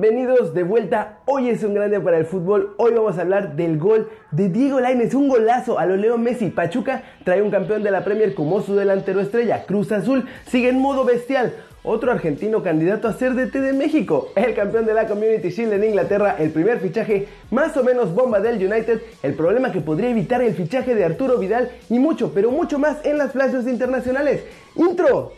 Bienvenidos de vuelta. Hoy es un grande para el fútbol. Hoy vamos a hablar del gol de Diego Lainez, un golazo a lo Leo Messi. Pachuca trae un campeón de la Premier como su delantero estrella. Cruz Azul sigue en modo bestial. Otro argentino candidato a ser DT de México, el campeón de la Community Shield en Inglaterra, el primer fichaje más o menos bomba del United, el problema que podría evitar el fichaje de Arturo Vidal y mucho, pero mucho más en las flashes internacionales. Intro.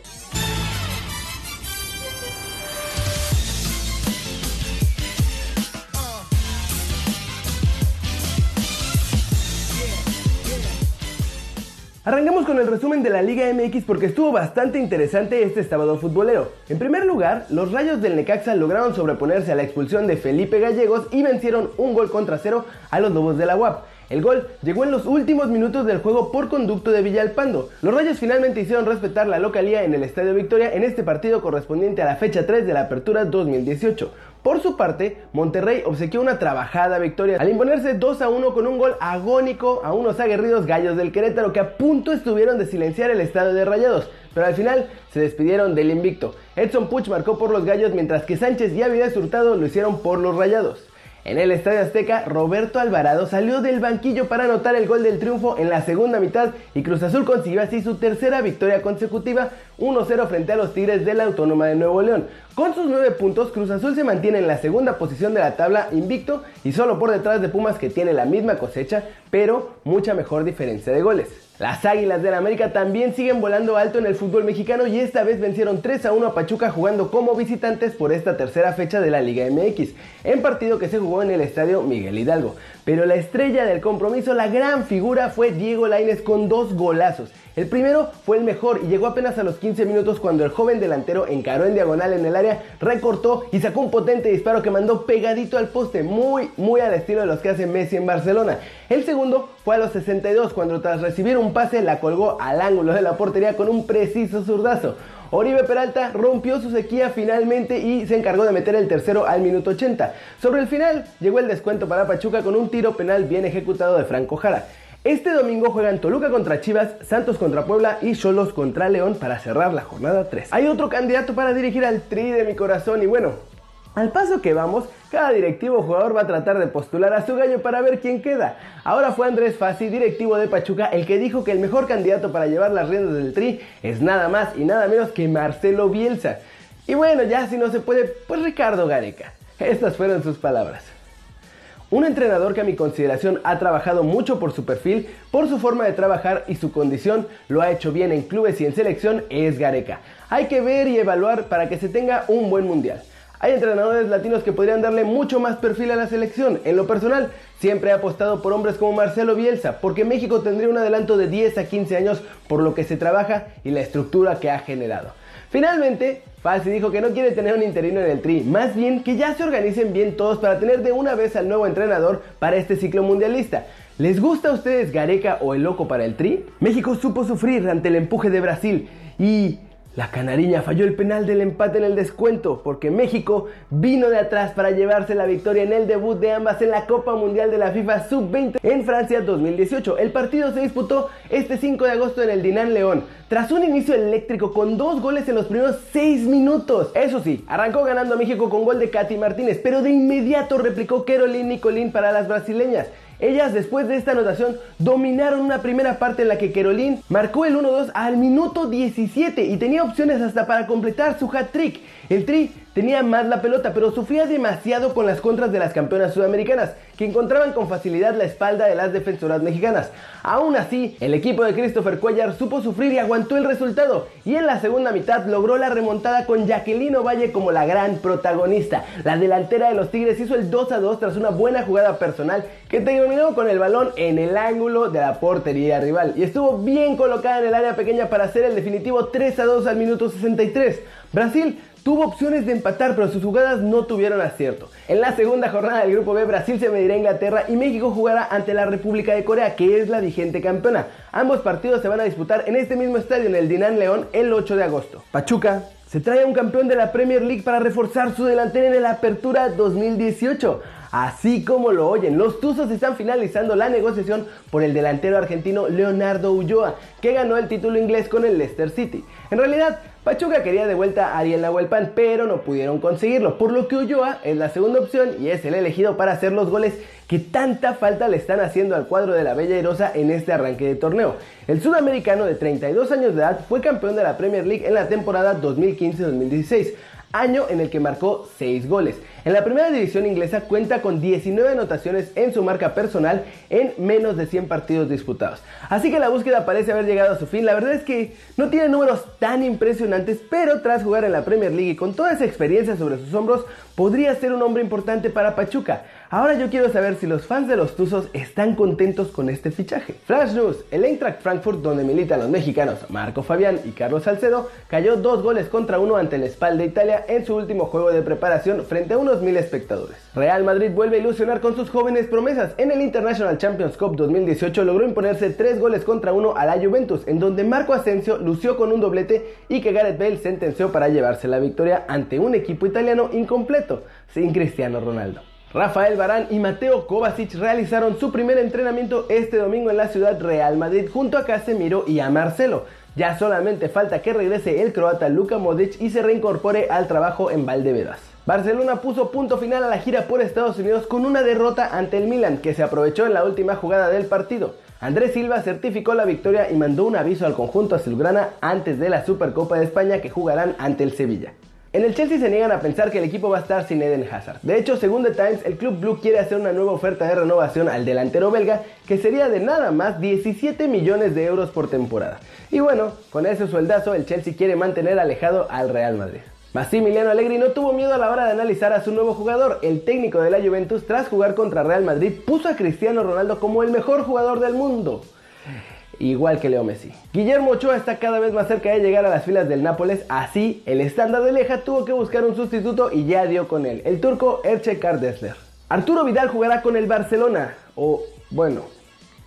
Arrancamos con el resumen de la Liga MX porque estuvo bastante interesante este sábado futbolero. En primer lugar, los Rayos del Necaxa lograron sobreponerse a la expulsión de Felipe Gallegos y vencieron un gol contra cero a los Lobos de la UAP. El gol llegó en los últimos minutos del juego por conducto de Villalpando. Los Rayos finalmente hicieron respetar la localía en el Estadio Victoria en este partido correspondiente a la fecha 3 de la Apertura 2018. Por su parte, Monterrey obsequió una trabajada victoria al imponerse 2 a 1 con un gol agónico a unos aguerridos gallos del Querétaro que a punto estuvieron de silenciar el estadio de Rayados, pero al final se despidieron del invicto. Edson Puch marcó por los gallos mientras que Sánchez y Avidas Hurtado lo hicieron por los Rayados. En el Estadio Azteca, Roberto Alvarado salió del banquillo para anotar el gol del triunfo en la segunda mitad y Cruz Azul consiguió así su tercera victoria consecutiva 1-0 frente a los Tigres de la Autónoma de Nuevo León. Con sus 9 puntos, Cruz Azul se mantiene en la segunda posición de la tabla invicto y solo por detrás de Pumas que tiene la misma cosecha, pero mucha mejor diferencia de goles. Las Águilas del América también siguen volando alto en el fútbol mexicano y esta vez vencieron 3 a 1 a Pachuca jugando como visitantes por esta tercera fecha de la Liga MX, en partido que se jugó en el estadio Miguel Hidalgo. Pero la estrella del compromiso, la gran figura, fue Diego Lainez con dos golazos. El primero fue el mejor y llegó apenas a los 15 minutos cuando el joven delantero encaró en diagonal en el área, recortó y sacó un potente disparo que mandó pegadito al poste, muy, muy al estilo de los que hace Messi en Barcelona. El segundo fue a los 62 cuando tras recibir un pase la colgó al ángulo de la portería con un preciso zurdazo. Oribe Peralta rompió su sequía finalmente y se encargó de meter el tercero al minuto 80. Sobre el final llegó el descuento para Pachuca con un tiro penal bien ejecutado de Franco Jara. Este domingo juegan Toluca contra Chivas, Santos contra Puebla y Cholos contra León para cerrar la jornada 3. Hay otro candidato para dirigir al tri de mi corazón y bueno, al paso que vamos, cada directivo jugador va a tratar de postular a su gallo para ver quién queda. Ahora fue Andrés Fassi, directivo de Pachuca, el que dijo que el mejor candidato para llevar las riendas del tri es nada más y nada menos que Marcelo Bielsa. Y bueno, ya si no se puede, pues Ricardo Gareca. Estas fueron sus palabras. Un entrenador que a mi consideración ha trabajado mucho por su perfil, por su forma de trabajar y su condición, lo ha hecho bien en clubes y en selección, es Gareca. Hay que ver y evaluar para que se tenga un buen mundial. Hay entrenadores latinos que podrían darle mucho más perfil a la selección. En lo personal, siempre he apostado por hombres como Marcelo Bielsa, porque México tendría un adelanto de 10 a 15 años por lo que se trabaja y la estructura que ha generado. Finalmente, Fassi dijo que no quiere tener un interino en el Tri, más bien que ya se organicen bien todos para tener de una vez al nuevo entrenador para este ciclo mundialista. ¿Les gusta a ustedes Gareca o el loco para el Tri? México supo sufrir ante el empuje de Brasil y la canariña falló el penal del empate en el descuento porque México vino de atrás para llevarse la victoria en el debut de ambas en la Copa Mundial de la FIFA Sub-20 en Francia 2018. El partido se disputó este 5 de agosto en el Dinan León, tras un inicio eléctrico con dos goles en los primeros 6 minutos. Eso sí, arrancó ganando México con gol de Katy Martínez, pero de inmediato replicó Caroline Nicolín para las brasileñas. Ellas después de esta anotación dominaron una primera parte en la que Caroline marcó el 1-2 al minuto 17 y tenía opciones hasta para completar su hat-trick. El Tri tenía más la pelota, pero sufría demasiado con las contras de las campeonas sudamericanas, que encontraban con facilidad la espalda de las defensoras mexicanas. Aún así, el equipo de Christopher Cuellar supo sufrir y aguantó el resultado, y en la segunda mitad logró la remontada con Jacqueline Valle como la gran protagonista. La delantera de los Tigres hizo el 2 a 2 tras una buena jugada personal que terminó con el balón en el ángulo de la portería rival, y estuvo bien colocada en el área pequeña para hacer el definitivo 3 a 2 al minuto 63. Brasil Tuvo opciones de empatar, pero sus jugadas no tuvieron acierto. En la segunda jornada del Grupo B, Brasil se medirá a Inglaterra y México jugará ante la República de Corea, que es la vigente campeona. Ambos partidos se van a disputar en este mismo estadio, en el Dinan León, el 8 de agosto. Pachuca se trae a un campeón de la Premier League para reforzar su delantera en la Apertura 2018. Así como lo oyen, los Tuzos están finalizando la negociación por el delantero argentino Leonardo Ulloa, que ganó el título inglés con el Leicester City. En realidad, Pachuca quería de vuelta a Ariel Nahuelpan, pero no pudieron conseguirlo, por lo que Ulloa es la segunda opción y es el elegido para hacer los goles que tanta falta le están haciendo al cuadro de la Bella Irosa en este arranque de torneo. El sudamericano de 32 años de edad fue campeón de la Premier League en la temporada 2015-2016 año en el que marcó 6 goles. En la primera división inglesa cuenta con 19 anotaciones en su marca personal en menos de 100 partidos disputados. Así que la búsqueda parece haber llegado a su fin. La verdad es que no tiene números tan impresionantes, pero tras jugar en la Premier League y con toda esa experiencia sobre sus hombros, podría ser un hombre importante para Pachuca. Ahora yo quiero saber si los fans de los Tuzos están contentos con este fichaje. Flash News, el Eintracht Frankfurt donde militan los mexicanos Marco Fabián y Carlos Salcedo, cayó dos goles contra uno ante el Spal de Italia en su último juego de preparación frente a unos mil espectadores. Real Madrid vuelve a ilusionar con sus jóvenes promesas. En el International Champions Cup 2018 logró imponerse tres goles contra uno a la Juventus, en donde Marco Asensio lució con un doblete y que Gareth Bale sentenció para llevarse la victoria ante un equipo italiano incompleto, sin Cristiano Ronaldo. Rafael Barán y Mateo Kovacic realizaron su primer entrenamiento este domingo en la ciudad Real Madrid junto a Casemiro y a Marcelo. Ya solamente falta que regrese el croata Luka Modric y se reincorpore al trabajo en Valdebebas. Barcelona puso punto final a la gira por Estados Unidos con una derrota ante el Milan que se aprovechó en la última jugada del partido. Andrés Silva certificó la victoria y mandó un aviso al conjunto azulgrana antes de la Supercopa de España que jugarán ante el Sevilla. En el Chelsea se niegan a pensar que el equipo va a estar sin Eden Hazard. De hecho, según The Times, el club blue quiere hacer una nueva oferta de renovación al delantero belga que sería de nada más 17 millones de euros por temporada. Y bueno, con ese sueldazo el Chelsea quiere mantener alejado al Real Madrid. Massimiliano Allegri no tuvo miedo a la hora de analizar a su nuevo jugador. El técnico de la Juventus, tras jugar contra Real Madrid, puso a Cristiano Ronaldo como el mejor jugador del mundo igual que Leo Messi. Guillermo Ochoa está cada vez más cerca de llegar a las filas del Nápoles, así el estándar de Leja tuvo que buscar un sustituto y ya dio con él, el turco Erce Kardesler. Arturo Vidal jugará con el Barcelona, o bueno,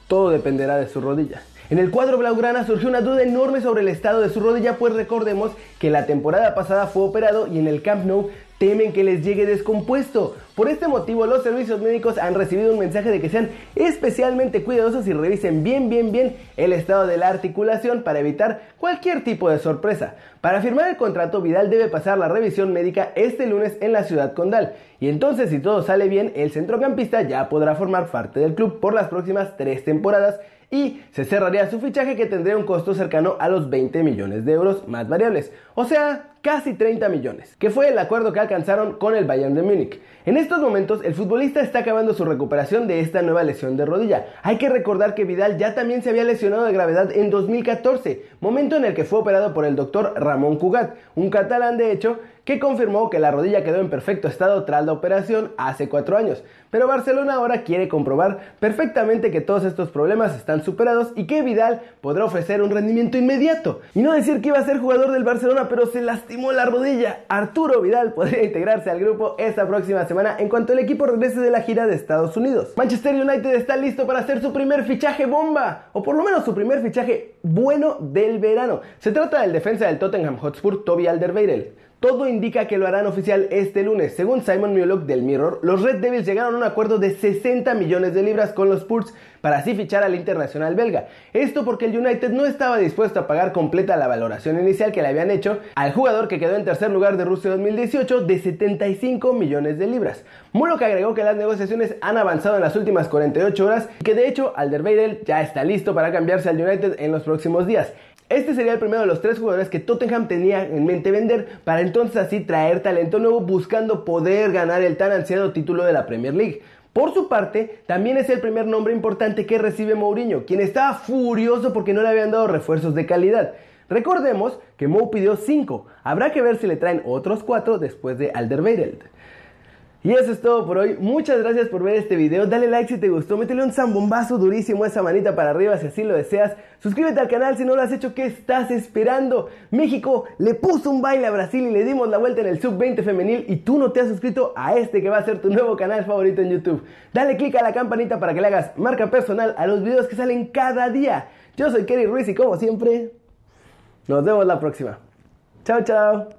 todo dependerá de su rodilla. En el cuadro blaugrana surgió una duda enorme sobre el estado de su rodilla, pues recordemos que la temporada pasada fue operado y en el Camp Nou temen que les llegue descompuesto. Por este motivo, los servicios médicos han recibido un mensaje de que sean especialmente cuidadosos y revisen bien, bien, bien el estado de la articulación para evitar cualquier tipo de sorpresa. Para firmar el contrato, Vidal debe pasar la revisión médica este lunes en la ciudad condal. Y entonces, si todo sale bien, el centrocampista ya podrá formar parte del club por las próximas tres temporadas y se cerraría su fichaje que tendría un costo cercano a los 20 millones de euros más variables, o sea, casi 30 millones, que fue el acuerdo que alcanzaron con el Bayern de Múnich. Estos momentos el futbolista está acabando su recuperación de esta nueva lesión de rodilla. Hay que recordar que Vidal ya también se había lesionado de gravedad en 2014, momento en el que fue operado por el doctor Ramón Cugat, un catalán de hecho que confirmó que la rodilla quedó en perfecto estado tras la operación hace cuatro años. Pero Barcelona ahora quiere comprobar perfectamente que todos estos problemas están superados y que Vidal podrá ofrecer un rendimiento inmediato. Y no decir que iba a ser jugador del Barcelona, pero se lastimó la rodilla. Arturo Vidal podría integrarse al grupo esta próxima semana en cuanto el equipo regrese de la gira de Estados Unidos. Manchester United está listo para hacer su primer fichaje bomba, o por lo menos su primer fichaje bueno del verano. Se trata del defensa del Tottenham Hotspur, Toby Alderweireld. Todo indica que lo harán oficial este lunes. Según Simon Mulock del Mirror, los Red Devils llegaron a un acuerdo de 60 millones de libras con los Spurs para así fichar al internacional belga. Esto porque el United no estaba dispuesto a pagar completa la valoración inicial que le habían hecho al jugador que quedó en tercer lugar de Rusia 2018 de 75 millones de libras. Mulock agregó que las negociaciones han avanzado en las últimas 48 horas y que de hecho Alderweireld ya está listo para cambiarse al United en los próximos días. Este sería el primero de los tres jugadores que Tottenham tenía en mente vender para entonces así traer talento nuevo buscando poder ganar el tan ansiado título de la Premier League. Por su parte, también es el primer nombre importante que recibe Mourinho, quien estaba furioso porque no le habían dado refuerzos de calidad. Recordemos que Mou pidió 5, habrá que ver si le traen otros 4 después de Alderweireld. Y eso es todo por hoy. Muchas gracias por ver este video. Dale like si te gustó. Métele un zambombazo durísimo esa manita para arriba si así lo deseas. Suscríbete al canal si no lo has hecho. ¿Qué estás esperando? México le puso un baile a Brasil y le dimos la vuelta en el Sub-20 femenil. Y tú no te has suscrito a este que va a ser tu nuevo canal favorito en YouTube. Dale click a la campanita para que le hagas marca personal a los videos que salen cada día. Yo soy Kerry Ruiz y como siempre, nos vemos la próxima. Chao, chao.